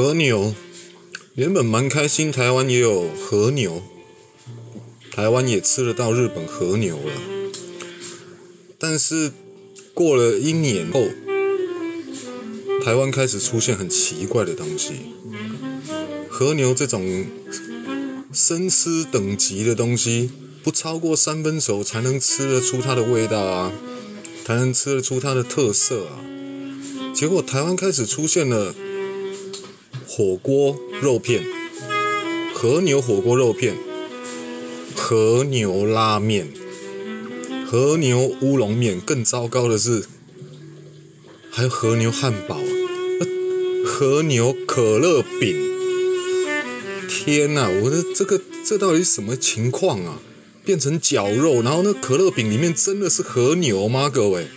和牛原本蛮开心，台湾也有和牛，台湾也吃得到日本和牛了。但是过了一年后，台湾开始出现很奇怪的东西，和牛这种生吃等级的东西，不超过三分熟才能吃得出它的味道啊，才能吃得出它的特色啊。结果台湾开始出现了火锅肉片、和牛火锅肉片、和牛拉面、和牛乌龙面，更糟糕的是还有和牛汉堡、和牛可乐饼。天呐，我的这个这到底什么情况啊？变成绞肉，然后那可乐饼里面真的是和牛吗？各位？